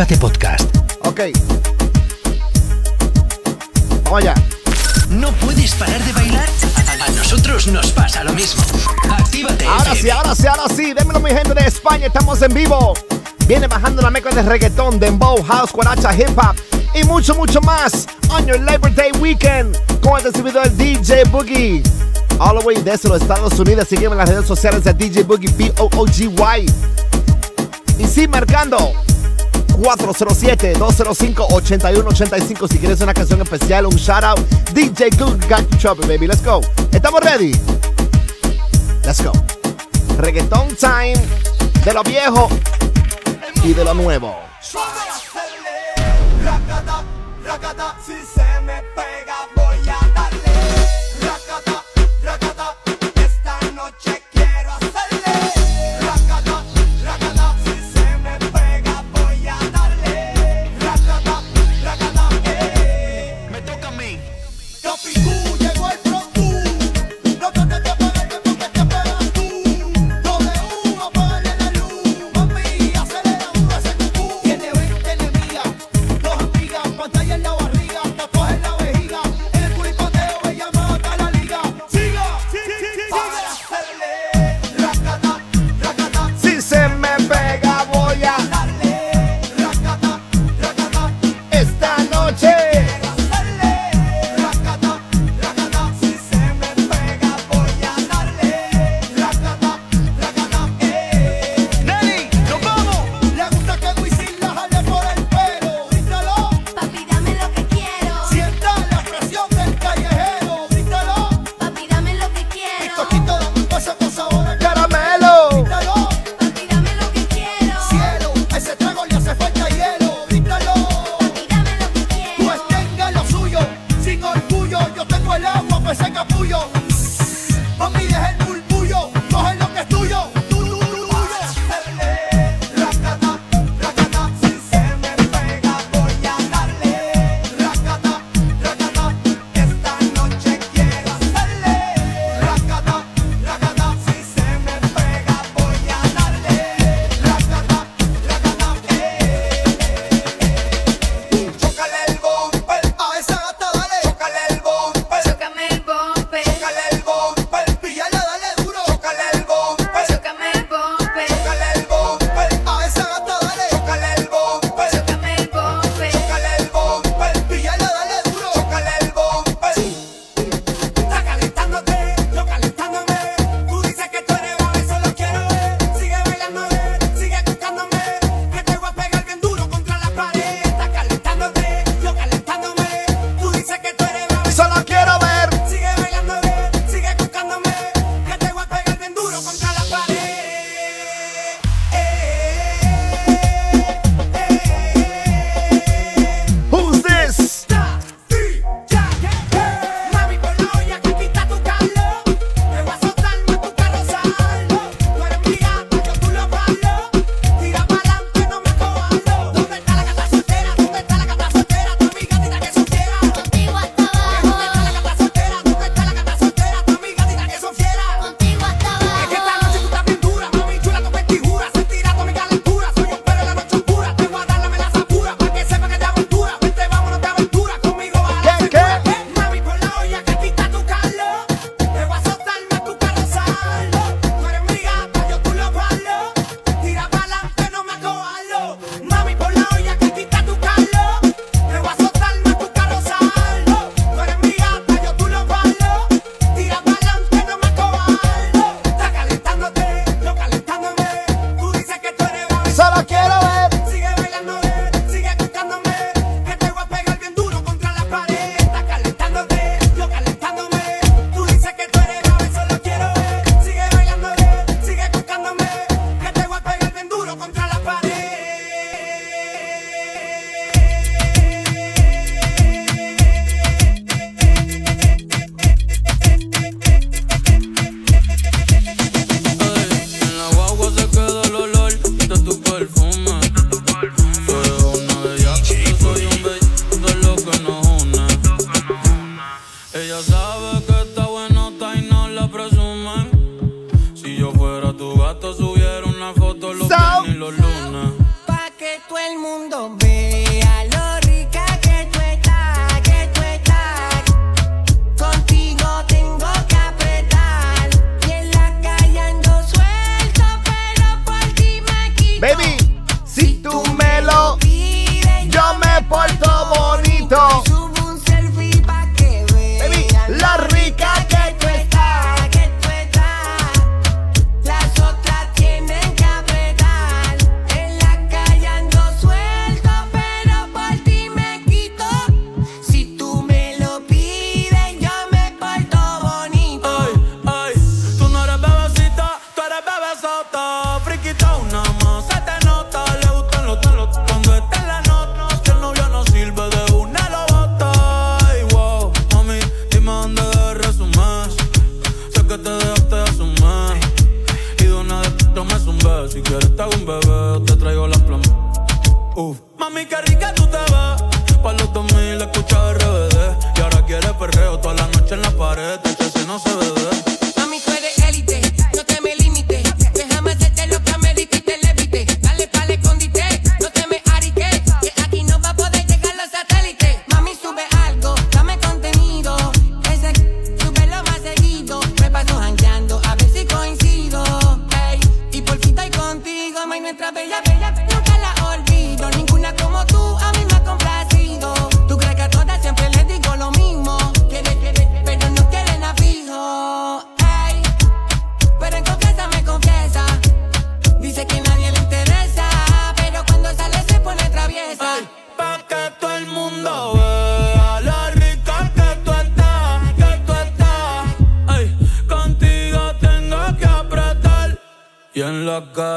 Actívate Podcast. Ok. Vamos allá. ¿No puedes parar de bailar? A nosotros nos pasa lo mismo. Actívate. Ahora FM. sí, ahora sí, ahora sí. Démelo, mi gente de España. Estamos en vivo. Viene bajando la mezcla de reggaetón, dembow, house, cuaracha, hip hop y mucho, mucho más. On your Labor Day weekend con el servidor DJ Boogie. All the way desde los Estados Unidos. Sígueme en las redes sociales de DJ Boogie, B-O-O-G-Y. Y sí, marcando 407-205-8185. Si quieres una canción especial, un shout out. DJ Good Got to Chop, baby. Let's go. ¿Estamos ready? Let's go. Reggaeton time de lo viejo y de lo nuevo. si se me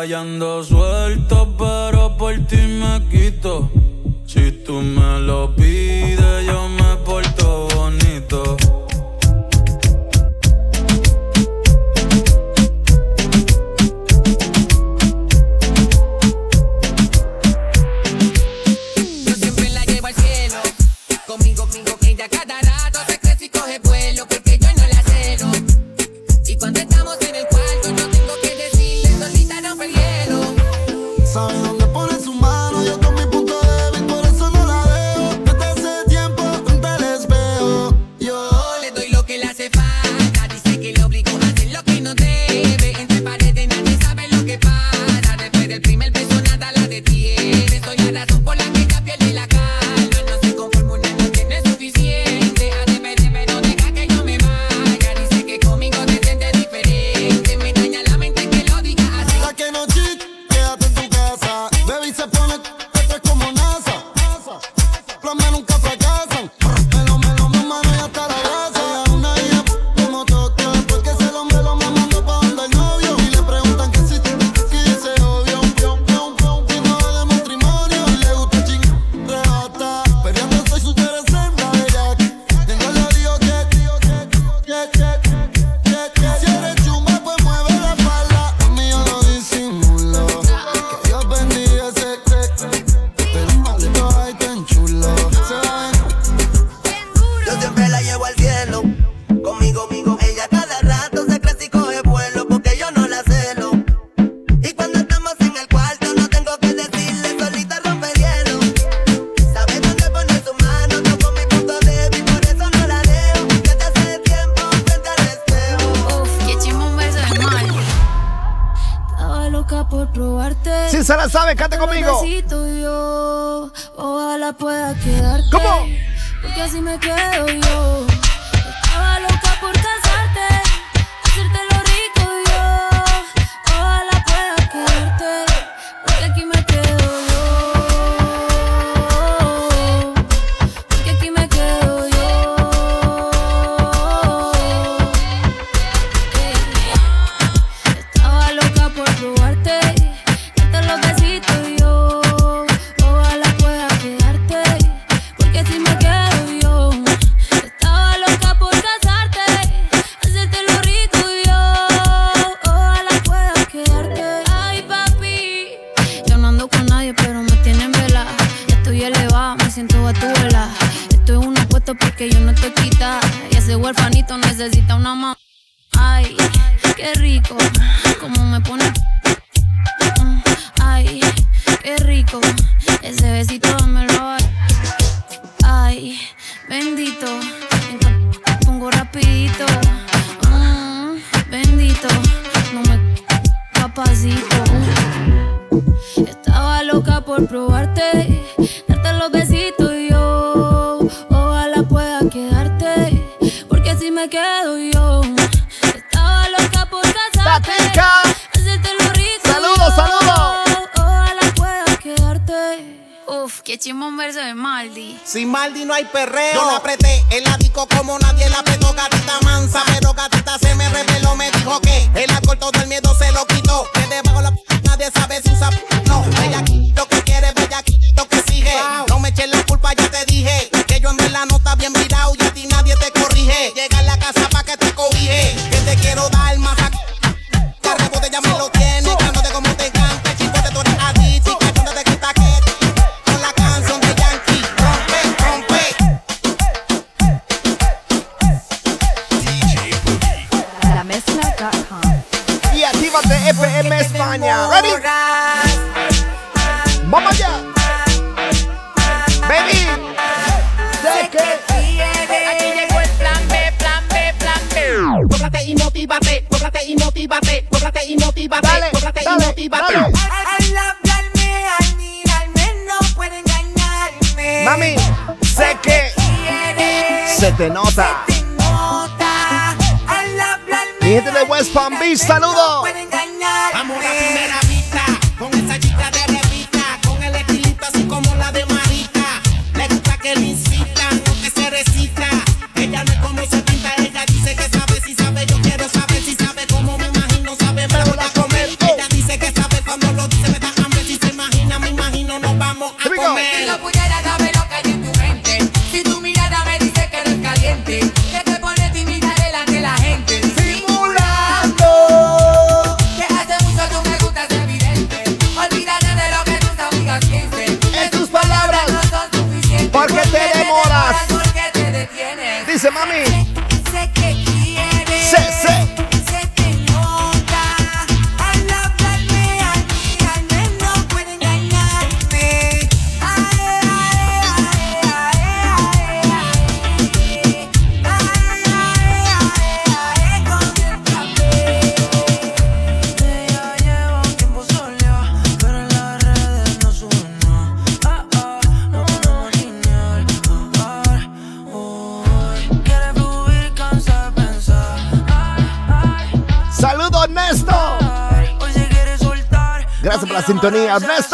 la por probarte, darte los besitos y yo. Ojalá pueda quedarte, porque si me quedo yo. Estaba loca por casarte, lo rico. Saludos, saludos. Ojalá pueda quedarte. Uf, qué chimón verso de Maldi. Sin Maldi no hay perreo. Yo la apreté en la disco como nadie la apretó, gatita mansa. Pero gatita se me reveló, me dijo que el alcohol todo el miedo se lo quitó. Que debajo la p- nadie sabe si usa p- no. Ella aquí lo que que te. Que quiero dar más. Que ya me lo tienes, cántate como te encanta. Chicote, tú eres adicto te quita que con la canción de Yankee. Rompe, rompe. La mezcla.com. Y actívate FM España. ¿Ready? Cóbrate y motívate, cóbrate y motívate, Dale, cóbrate y dale, motívate. dale. Al hablarme, al mirarme, no puede engañarme. Mami, sé que Quieres, se te nota. te nota. Al hablarme, Mi gente de West Palm Beach, no saludos. puede engañarme. Vamos a la primera Gracias por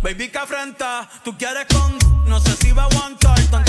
Baby, que afrenta, tú quieres con. No sé si va a aguantar. Tanto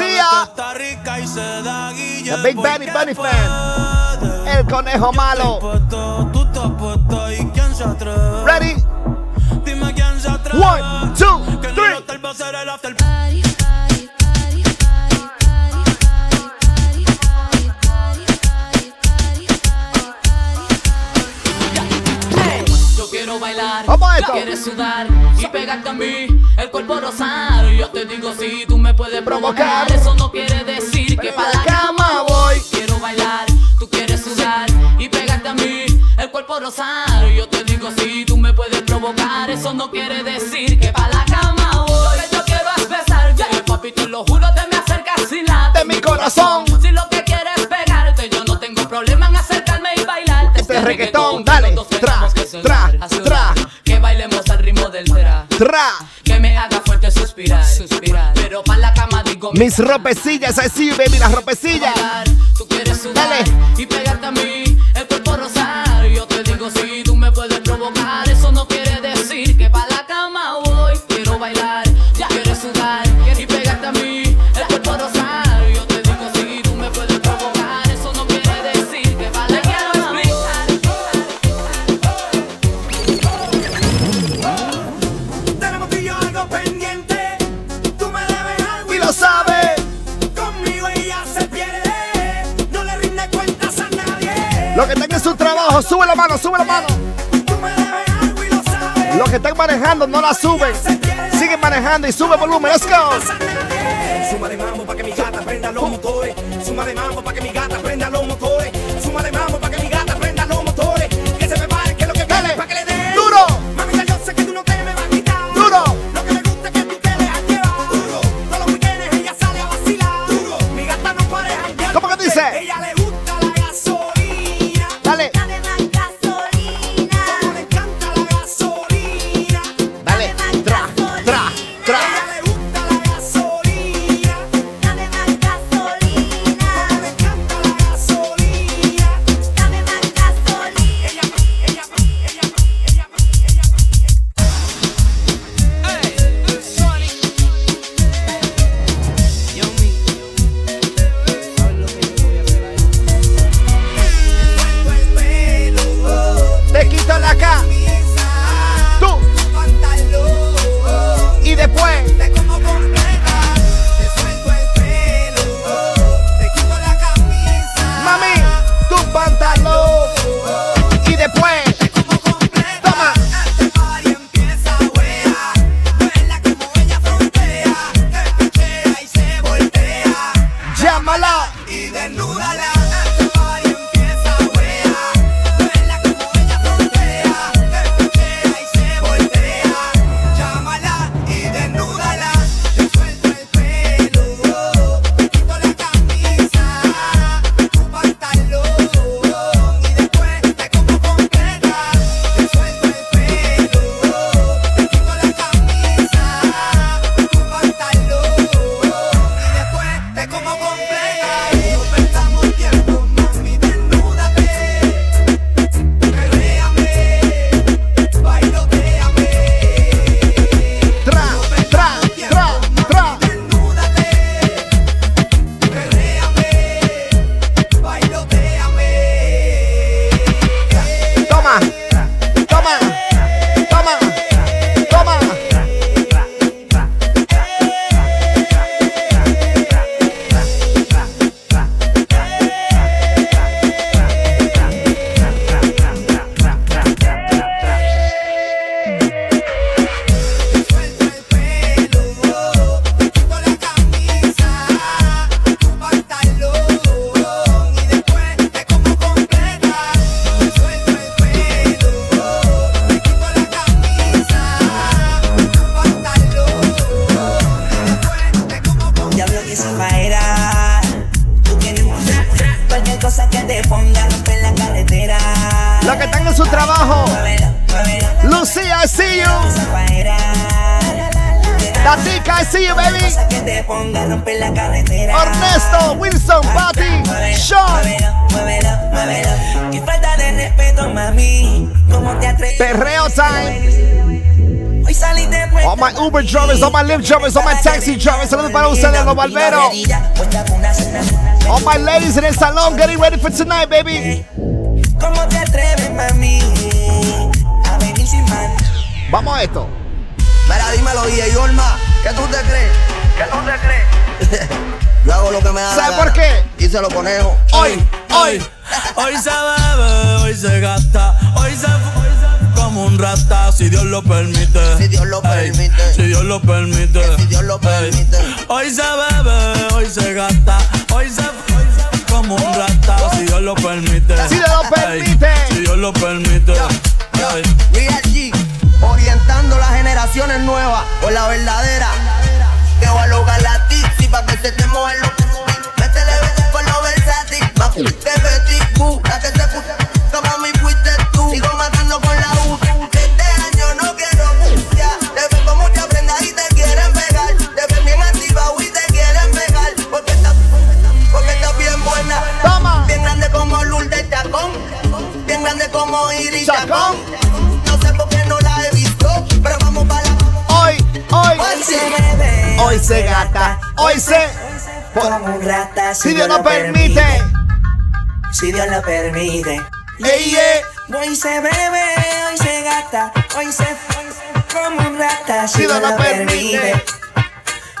Guille. La Big Bunny, Bunny fan. El conejo malo. Ready? One, two, three. gozar. Quieres sudar y pegarte a mí, el cuerpo rosado. Yo te digo si sí, tú me puedes provocar. Eso no quiere decir que para la cama voy. Quiero bailar, tú quieres sudar y pegarte a mí, el cuerpo rosado. Yo te digo si sí, tú me puedes provocar. Eso no quiere decir que para la cama voy. Lo que yo quiero es besar, yeah. Yeah. papi, tú lo juro, te me acercas sin la de mi corazón. Si lo que quieres pegarte, yo no tengo problema en acercarme y bailarte. Que me haga fuerte suspirar. suspirar. Pero para la cama digo. Mis ropecillas así, baby, las ropecillas. No la suben. Siguen manejando y sube volumen. Let's go. Los cosa que te ponga rompe la carretera Los que están en su trabajo. Lucía, I see you. Tatica, I see you, baby. Ernesto, Wilson, Patty, Sean. Muévelo, muévelo, muévelo Qué falta de respeto, mami ¿Cómo te atreves? Perreo time. All my Uber drivers, all my Lyft drivers, all my taxi drivers. Saludos para ustedes, los barberos. All my ladies in el salón getting ready for tonight, baby. ¿Cómo te atreves, mami? A venir sin man Vamos a esto. Mira, dímelo, DJ Olma, ¿qué tú te crees? ¿Qué tú te crees? Yo hago lo que me da ¿Sabes por qué? Y se lo conejo. Hoy, Hoy, hoy se bebe, hoy se gasta, hoy se fu- como un rata, si Dios lo permite. Si Dios lo Ey, permite. Si Dios lo permite. Si Dios lo Ey, permite. Hoy se bebe, hoy se gasta, hoy se Dios lo permite. Si Dios lo permite. Si Dios lo permite. Real G, orientando las generaciones nuevas por la verdadera. Que va a lograr la tipsy pa' que se te mojen los Métele con lo versátil, más que Betty Boo, la que como Iris Chacón. No sé por qué no la he visto, pero vamos para la. Hoy, hoy, hoy se bebe, hoy se gata, hoy se. Como grata, si, si Dios lo permite. Si Dios lo permite. Ey. Hoy se bebe, hoy se gata, hoy se. Como un rata, si, Dios lo permite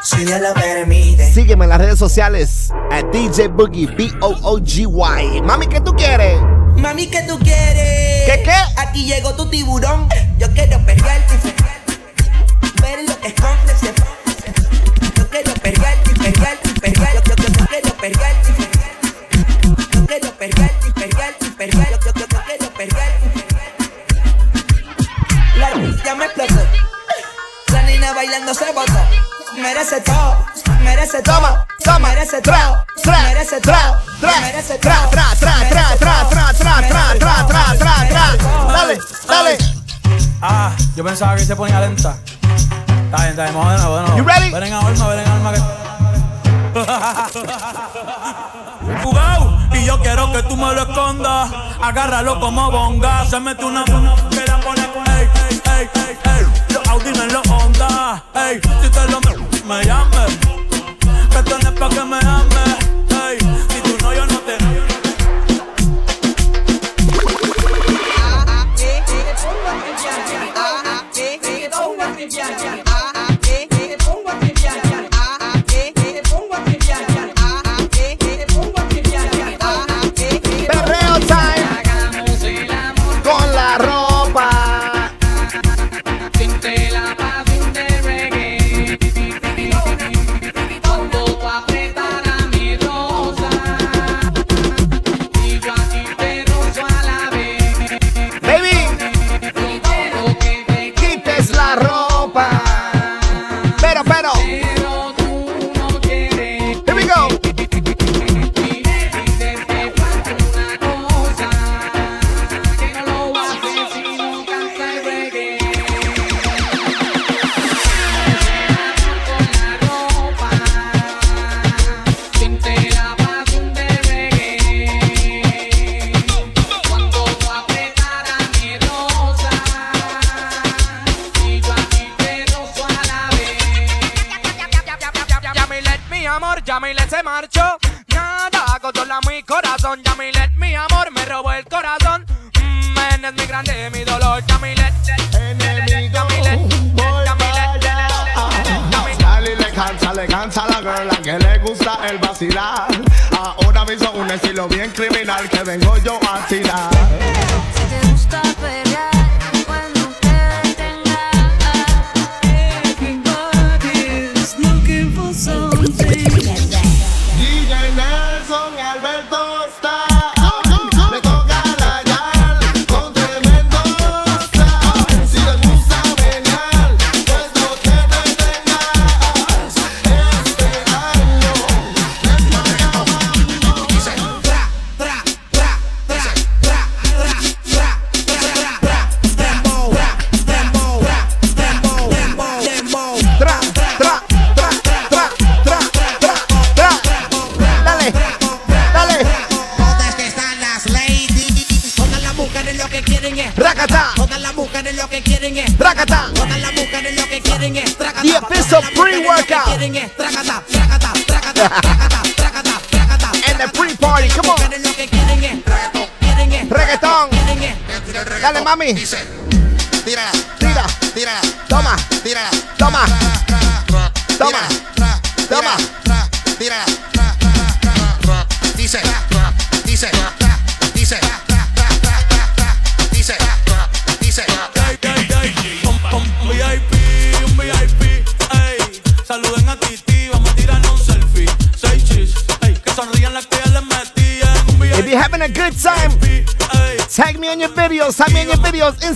si Dios lo permite. Sígueme en las redes sociales a DJ Boogie, B-O-O-G-Y. Mami, ¿qué tú quieres? Mami, ¿qué tú quieres? ¿Qué, qué? Aquí llegó tu tiburón. Yo quiero perrearte y ver lo que escondes. Yo quiero perrearte y perrearte y perrearte. Yo, yo, yo, quiero perrearte y. Yo quiero perrearte y perrearte y perrearte. Yo, yo, yo, quiero perrearte. La ya me explotó. Niña bailando se botó. Merece todo, merece Toma, toma, merece tra, todo, tra, merece tra, todo, tra, merece tra, tra, tra, tra, tra, tra, tra, tra, tra, tra, tra, tra. Dale, dale. Ah, yo pensaba que se ponía lenta. Está bien, está bien, de nuevo. You ready? Ven en alma, ven en alma que... Jugao, y yo quiero que tú me lo escondas. Agárralo como bonga. Se mete una que la pone. Ey, ey, ey, ey. Los Audi en los Honda. Ey, si te lo me, me llames. Que es pa' que me ames. Ey, si tú no, yo no te. Mami. Dice,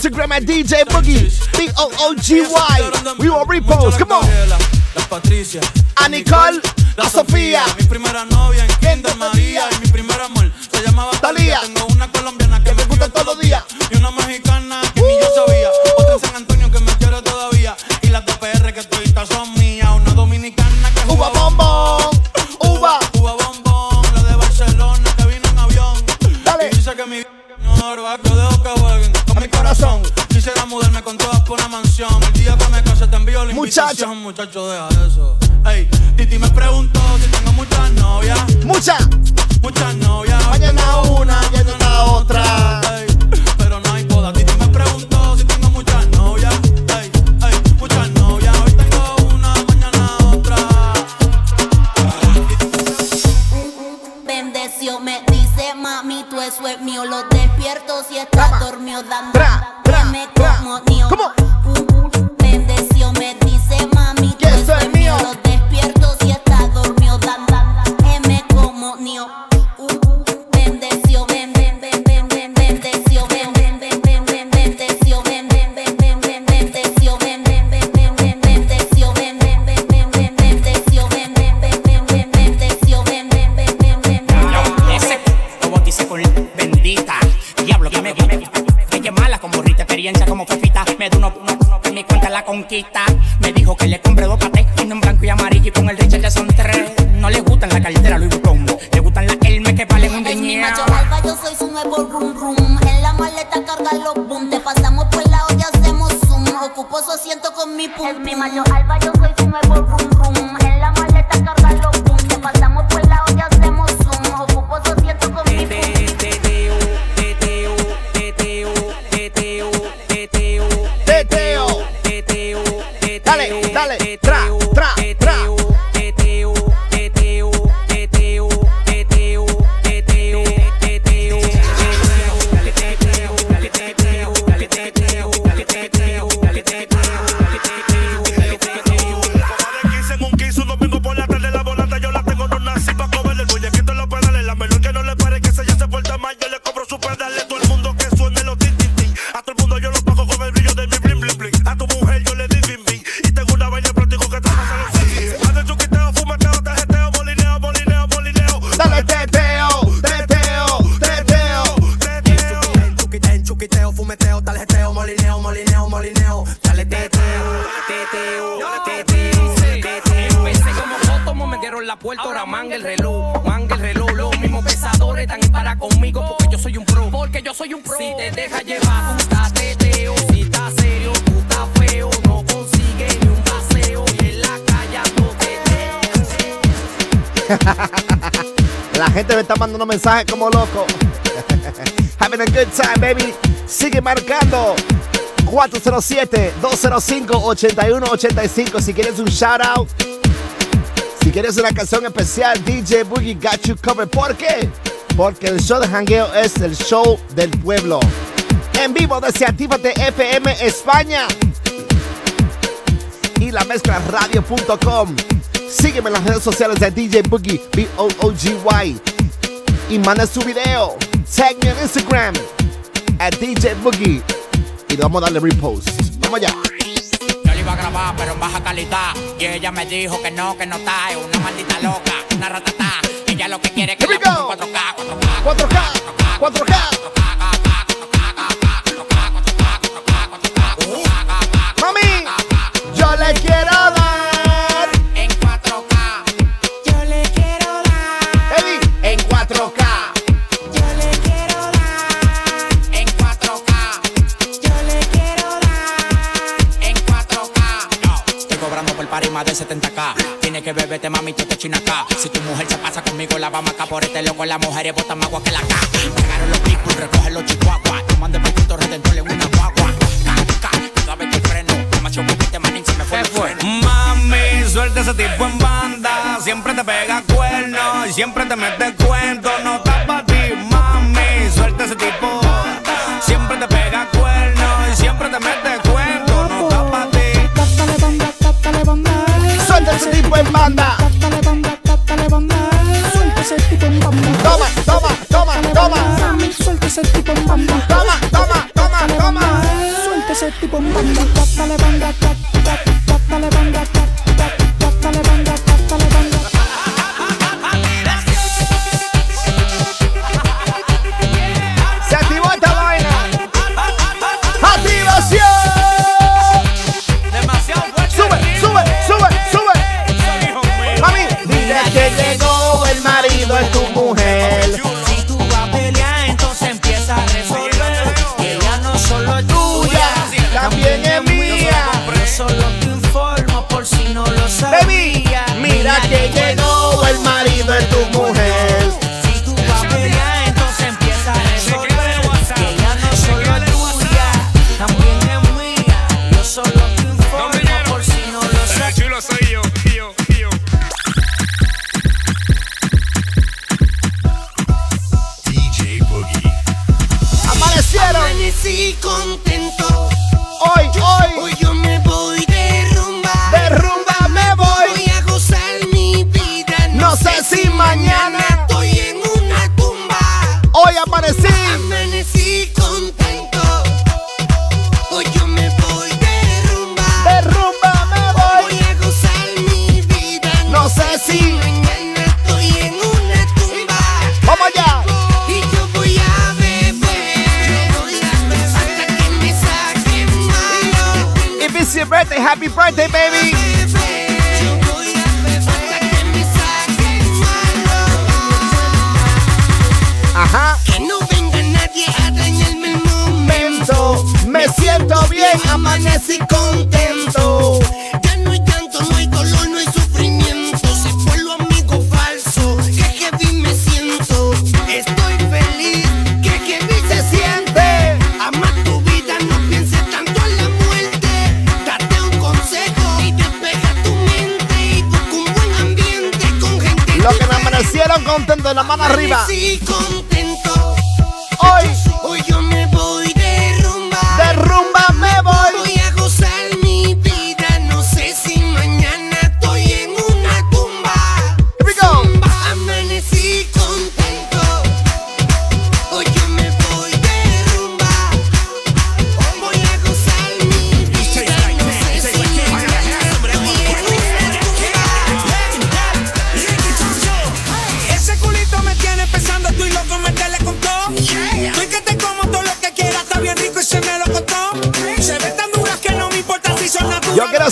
Instagram at DJ Boogie. B O O G Y. We will repost. Come on. La Patricia, A Nicole, a Sofía. Mi primera novia en Kinder gente me está mandando mensajes como loco. Having a good time, baby. Sigue marcando. 407-205-8185. Si quieres un shout out, si quieres una canción especial, DJ Boogie Got You Covered. ¿Por qué? Porque el show de jangueo es el show del pueblo. En vivo desde Actívate FM España y la mezcla radio.com. Sígueme en las redes sociales de DJ Boogie, B-O-O-G-Y. Y manda su video. Tag me en Instagram, at DJ Boogie. Y vamos a darle repost. Vamos allá iba a grabar, pero en baja calidad. Y ella me dijo que no, que no está. Es una maldita loca, una ratata. Ella lo que quiere es que 4K, 4K, 4K, 4K, 4K, 4K, 4K, 4K 70 acá. Tienes que beberte, mami, tú te china. Si tu mujer se pasa conmigo, la vamos acá por este loco. Las mujeres botan más agua que la acá. Pegaron los picos, recogen los chihuahuas. Tomando el poquito redentor en una guagua. Caca, cada vez que freno. Demasiado poquito, manín, se me fue. Mami, suelta ese tipo en banda. Siempre te pega cuernos, siempre te mete cuento. No tapas ti, mami, suelta ese tipo. Siempre te pega cuernos, siempre te mete ese tipo en banda. Toma, toma, toma, toma. Suelta ese tipo en banda. Toma, toma, toma, toma. Suelta ese tipo en banda.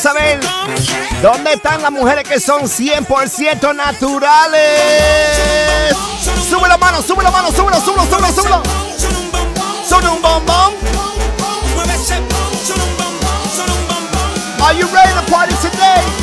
saber dónde están las mujeres que son 100% naturales. Sube la mano, sube la mano, súbelo, súbelo, súbelo, súbelo. Son un bombón. Are you ready to party today?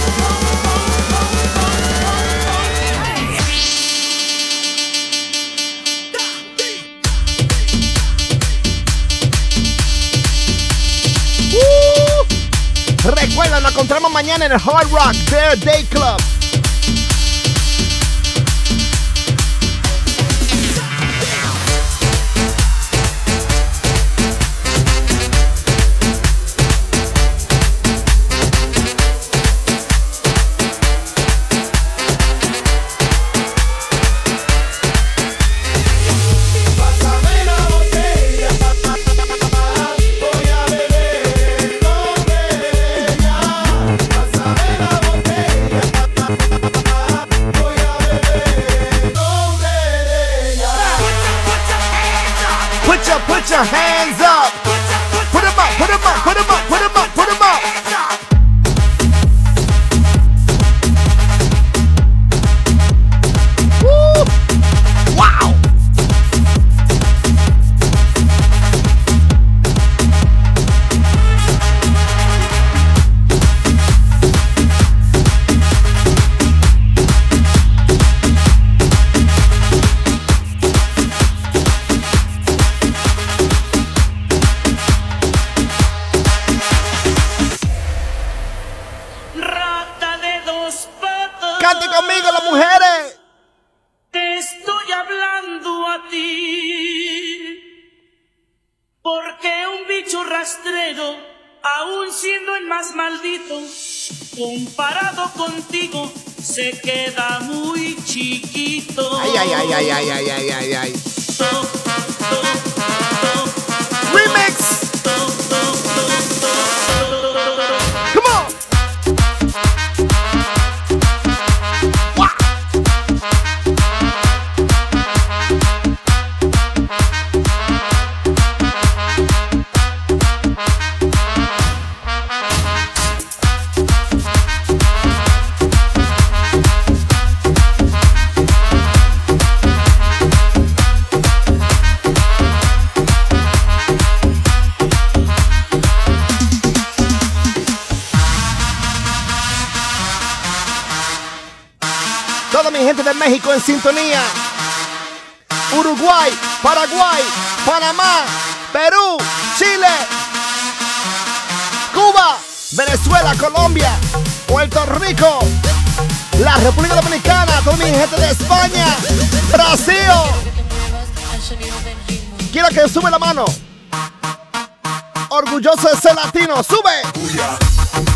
Recuerda, nos encontramos mañana en el Hard Rock Bear Day Club. Eso latino, sube.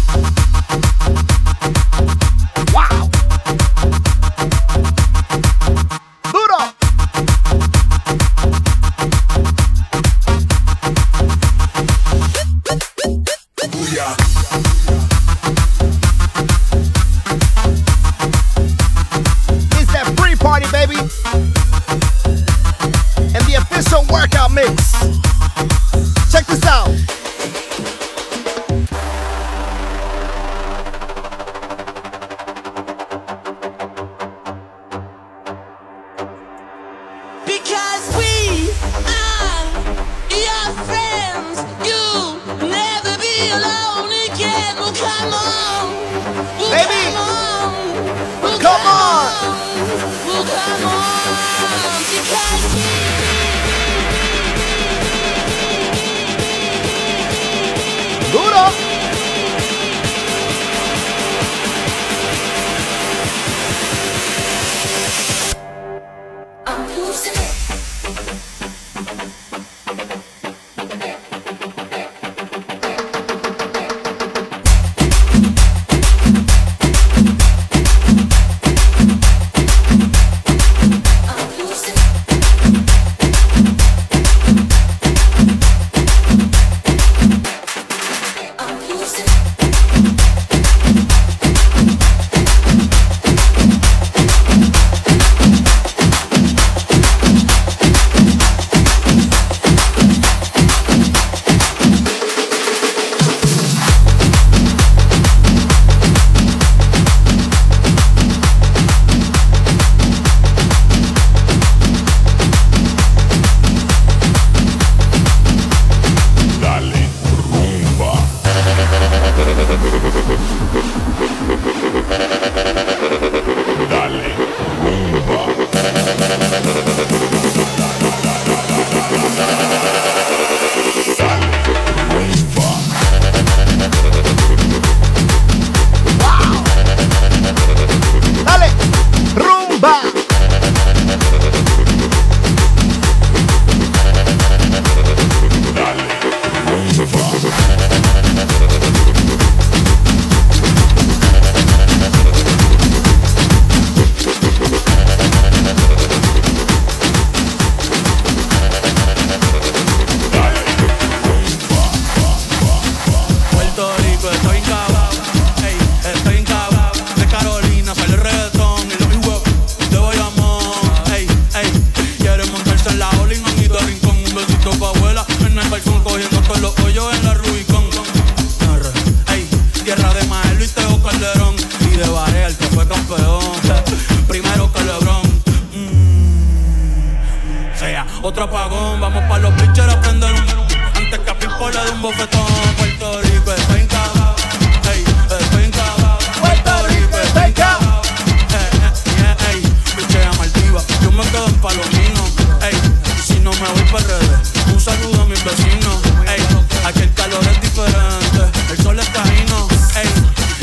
me voy para redes. Un saludo a mis vecinos, ey. Aquí el calor es diferente, el sol es taíno, ey.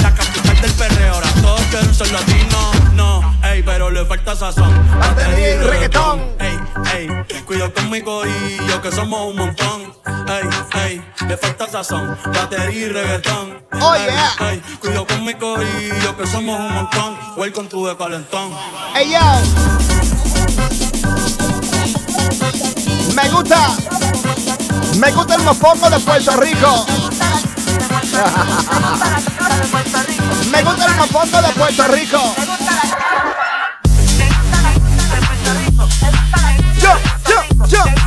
La capital del perreo, ahora todos quieren ser latinos, no, ey, pero le falta sazón. Va a reggaetón, ey, ey. Cuido conmigo y yo que somos un montón, ey, ey. Le falta sazón, batería y reggaetón. Oh ey, yeah. Ey, cuido conmigo y que somos un montón. Welcome to the calentón. Ey, yo me gusta. Me gusta el mofongo de Puerto Rico. Me gusta el mofongo de Puerto Rico. Yo, yo, yo.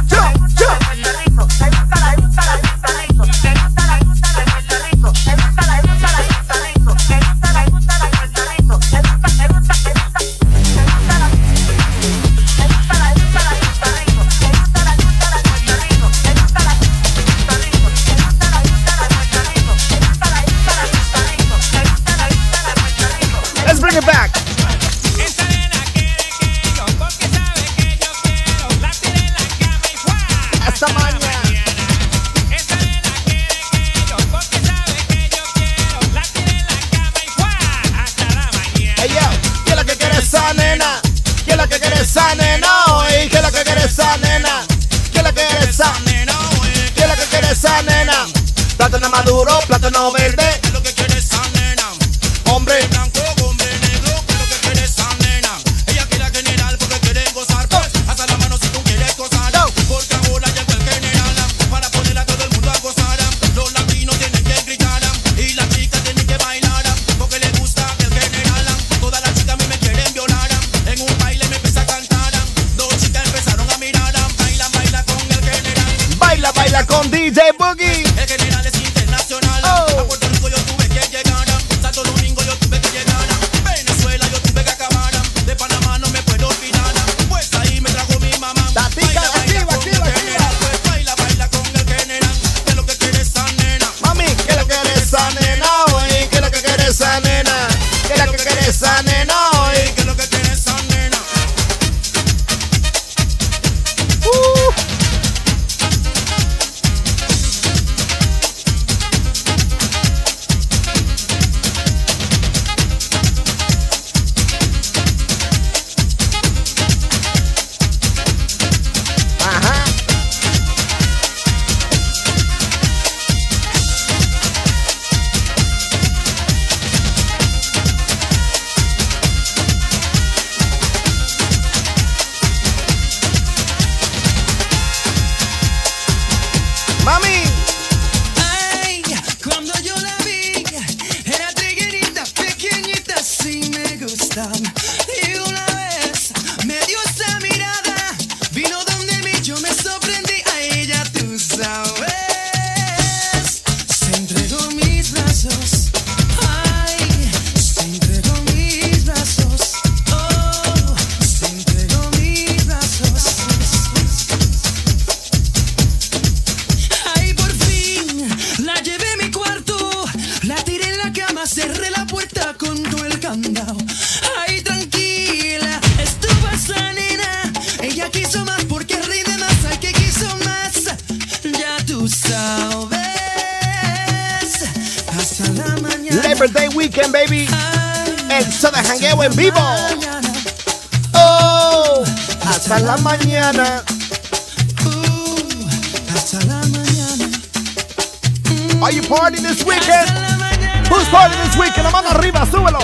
de jangueo en vivo. Oh, hasta la mañana. Hasta la mañana. Are you partying this weekend? Who's partying this weekend? La mano arriba, súbelo.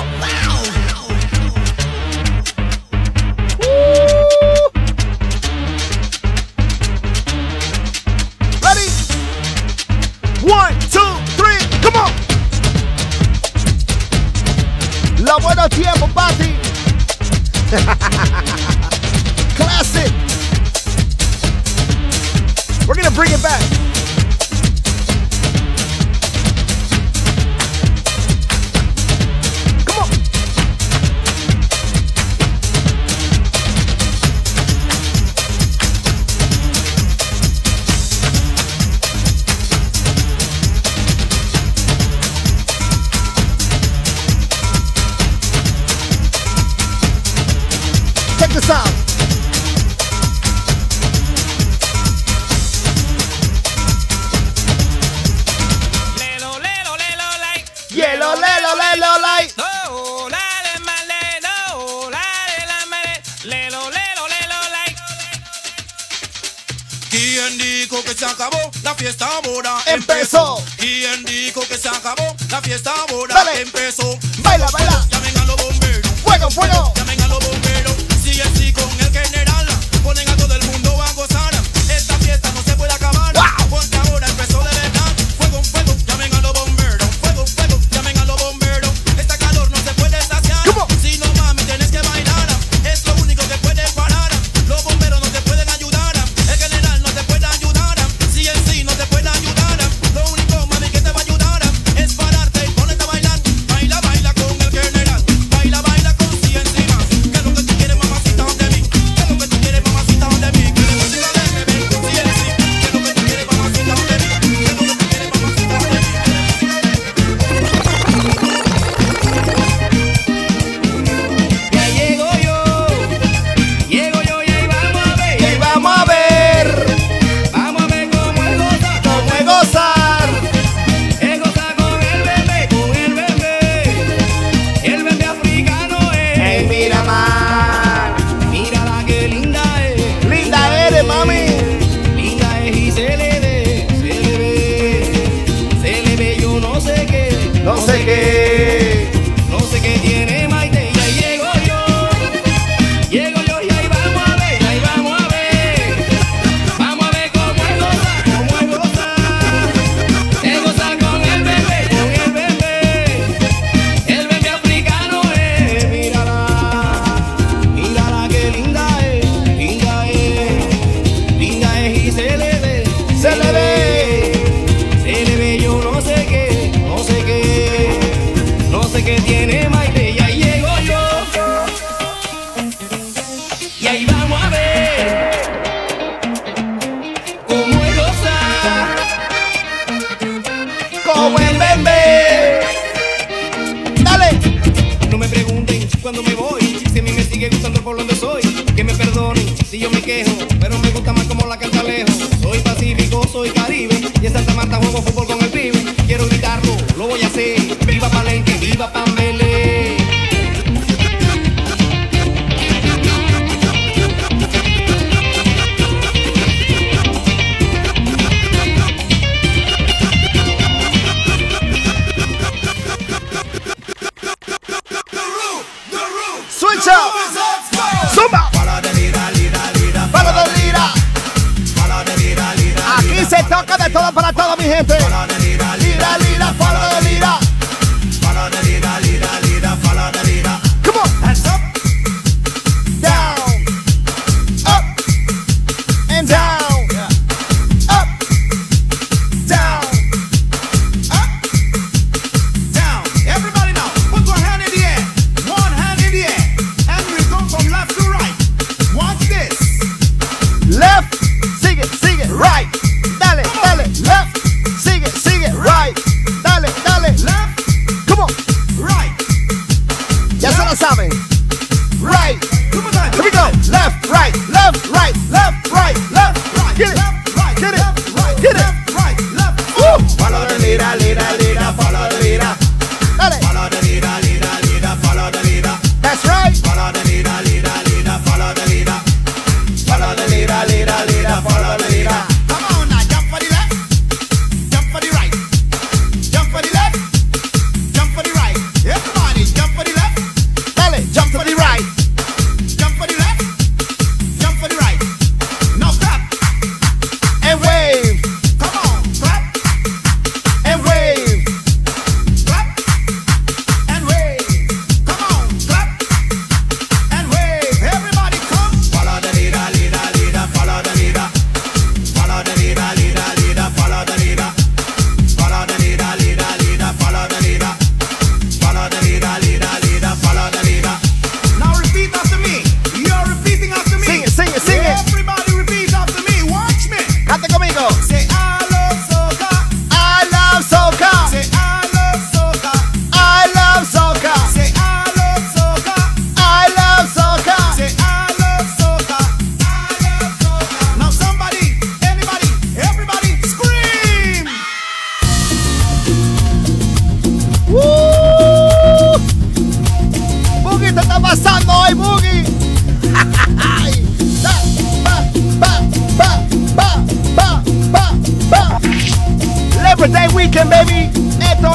¿Quién dijo que se acabó la fiesta ahora? Empezó. ¿Quién dijo que se acabó la fiesta ahora? Empezó. Baila, baila. Llamen a los bomberos. Fuego, fuego. Llamen a los bomberos. Si con el general. Ponen a.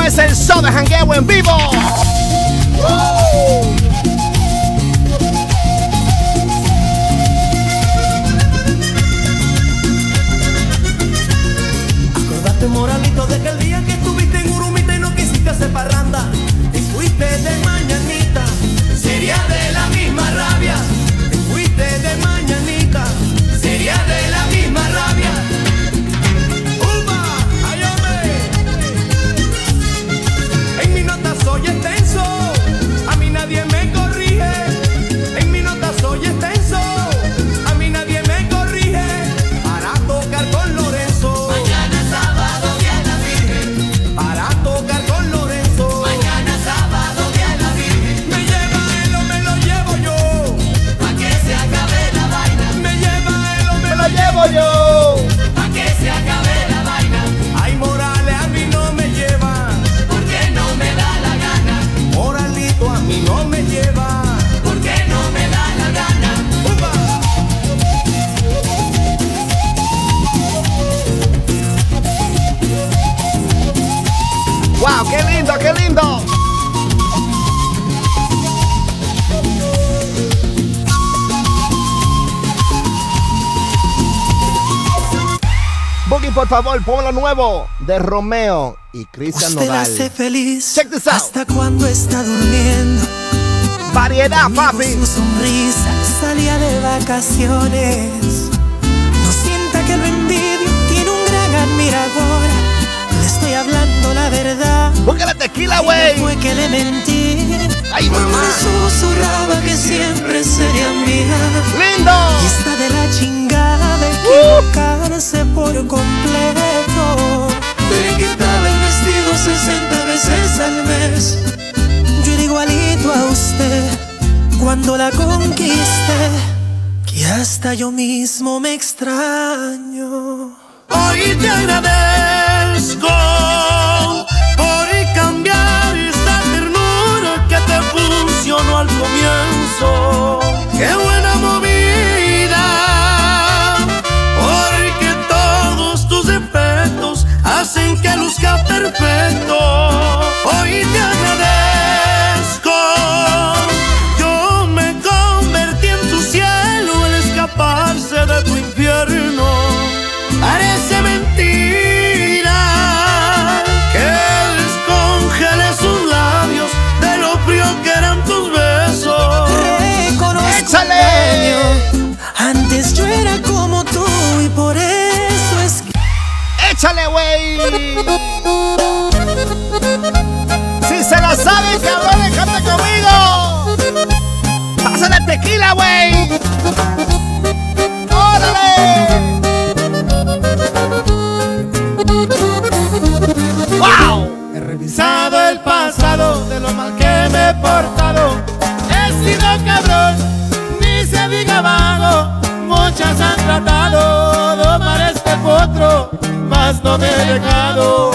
es el show de Hangueo en vivo. Favor, pon lo nuevo de Romeo y Cristian Nodal. hace feliz Check this out. hasta cuando está durmiendo. Variedad, papi. Su sonrisa salía de vacaciones. No sienta que lo envidio, tiene un gran admirador. Le estoy hablando la verdad. Busca la tequila, güey. Fue que le mentí. Ay, mamá. Me susurraba que siempre sería mía. ¡Lindo! Y está de la chingada de equivocarse por completo. Le quitaba el vestido 60 veces al mes. Yo era igualito a usted cuando la conquisté. Que hasta yo mismo me extraño. Hoy te agradezco And portado. He sido cabrón, ni se diga vago. Muchas han tratado de domar este potro, mas no me he dejado.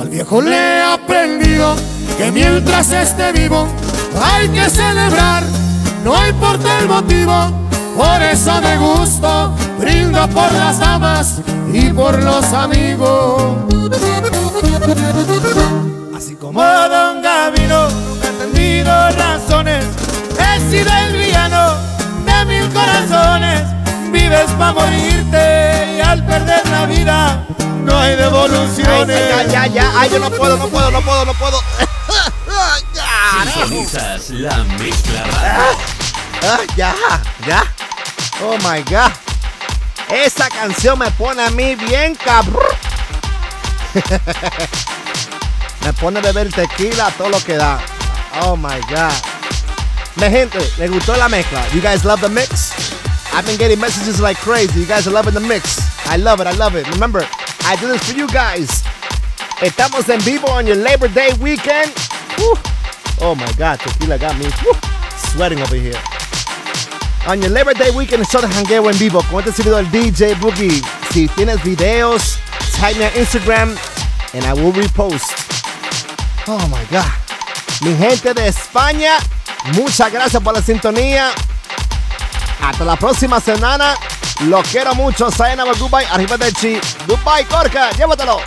Al viejo le he aprendido que mientras esté vivo hay que celebrar, no importa el motivo. Por eso me gusto, brindo por las damas y por los amigos. Así como Don Gavino, nunca he tenido razones. He sido el villano de mil corazones. Vives para morirte y al perder la vida no hay Ay, devoluciones. ya, ya, ya. Ay, yo no puedo, no puedo, no puedo, no puedo. Ya. Sintonizas la mezcla rara. Ah, ya, ya. Oh my god. Esa canción me pone a mí bien cabrón. me pone a beber tequila todo lo que da. Oh my god. Mi gente, ¿les gustó la mezcla? You guys love the mix? I've been getting messages like crazy. You guys are loving the mix. I love it, I love it. Remember, I do this for you guys. Estamos en vivo on your Labor Day weekend. Woo. Oh my god, tequila got me woo, sweating over here. On your Labor Day weekend, show de jangueo en vivo. Con este servidor DJ Boogie. Si tienes videos, tag me on Instagram and I will repost. Oh my God. Mi gente de España, muchas gracias por la sintonía. Hasta la próxima semana. Los quiero mucho. Sayonara, goodbye. Arriba del chi. Goodbye, Corca. Llévatelo.